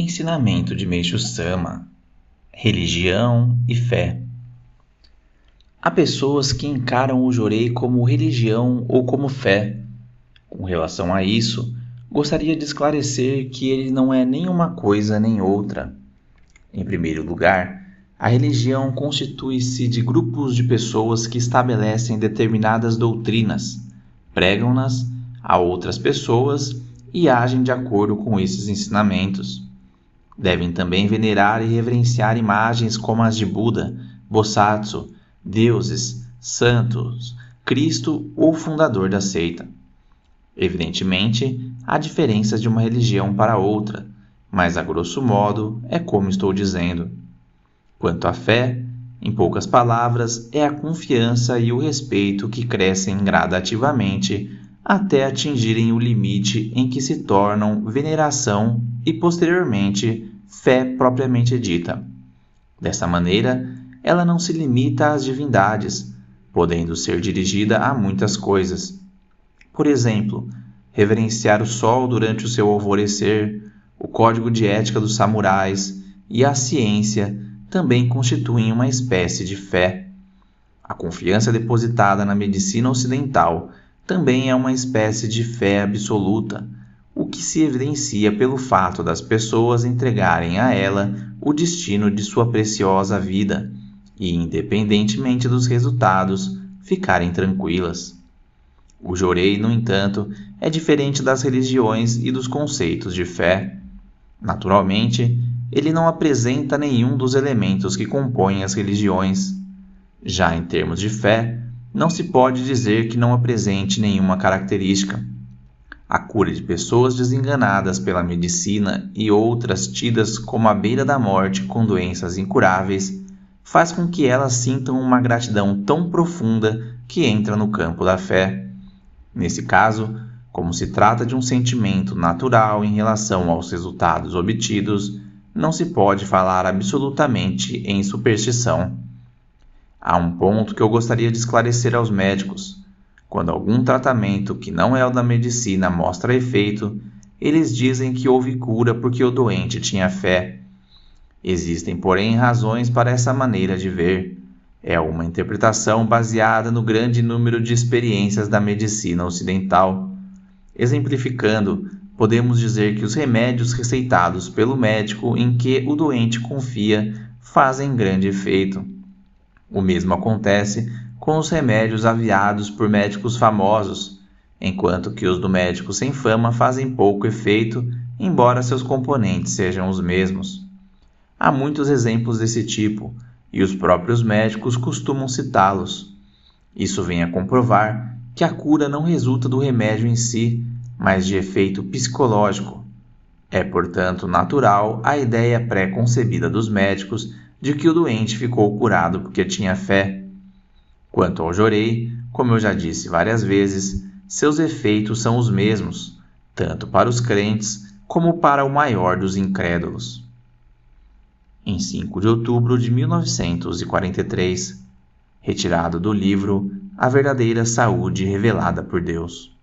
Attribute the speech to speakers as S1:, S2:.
S1: Ensinamento de Meixo Sama: Religião e fé. Há pessoas que encaram o jorei como religião ou como fé. Com relação a isso, gostaria de esclarecer que ele não é nem uma coisa nem outra. Em primeiro lugar, a religião constitui-se de grupos de pessoas que estabelecem determinadas doutrinas, pregam-nas a outras pessoas e agem de acordo com esses ensinamentos. Devem também venerar e reverenciar imagens como as de Buda, Bosatsu, deuses, santos, Cristo ou fundador da seita. Evidentemente, há diferenças de uma religião para outra, mas a grosso modo é como estou dizendo. Quanto à fé, em poucas palavras, é a confiança e o respeito que crescem gradativamente até atingirem o limite em que se tornam veneração e, posteriormente, fé propriamente dita. Dessa maneira, ela não se limita às divindades, podendo ser dirigida a muitas coisas. Por exemplo, reverenciar o sol durante o seu alvorecer, o código de ética dos samurais e a ciência também constituem uma espécie de fé. A confiança depositada na medicina ocidental também é uma espécie de fé absoluta, o que se evidencia pelo fato das pessoas entregarem a ela o destino de sua preciosa vida e, independentemente dos resultados, ficarem tranquilas. O jorei, no entanto, é diferente das religiões e dos conceitos de fé. Naturalmente, ele não apresenta nenhum dos elementos que compõem as religiões. Já em termos de fé, não se pode dizer que não apresente nenhuma característica. A cura de pessoas desenganadas pela medicina e outras tidas como à beira da morte com doenças incuráveis faz com que elas sintam uma gratidão tão profunda que entra no campo da fé. Nesse caso, como se trata de um sentimento natural em relação aos resultados obtidos, não se pode falar absolutamente em superstição. Há um ponto que eu gostaria de esclarecer aos médicos. Quando algum tratamento que não é o da medicina mostra efeito, eles dizem que houve cura porque o doente tinha fé. Existem, porém, razões para essa maneira de ver. É uma interpretação baseada no grande número de experiências da medicina ocidental. Exemplificando, podemos dizer que os remédios receitados pelo médico em que o doente confia fazem grande efeito. O mesmo acontece com os remédios aviados por médicos famosos, enquanto que os do médico sem fama fazem pouco efeito, embora seus componentes sejam os mesmos. Há muitos exemplos desse tipo, e os próprios médicos costumam citá-los. Isso vem a comprovar que a cura não resulta do remédio em si, mas de efeito psicológico. É, portanto, natural a ideia pré-concebida dos médicos de que o doente ficou curado porque tinha fé. Quanto ao jorei, como eu já disse várias vezes, seus efeitos são os mesmos, tanto para os crentes como para o maior dos incrédulos. Em 5 de outubro de 1943, retirado do livro A Verdadeira Saúde Revelada por Deus.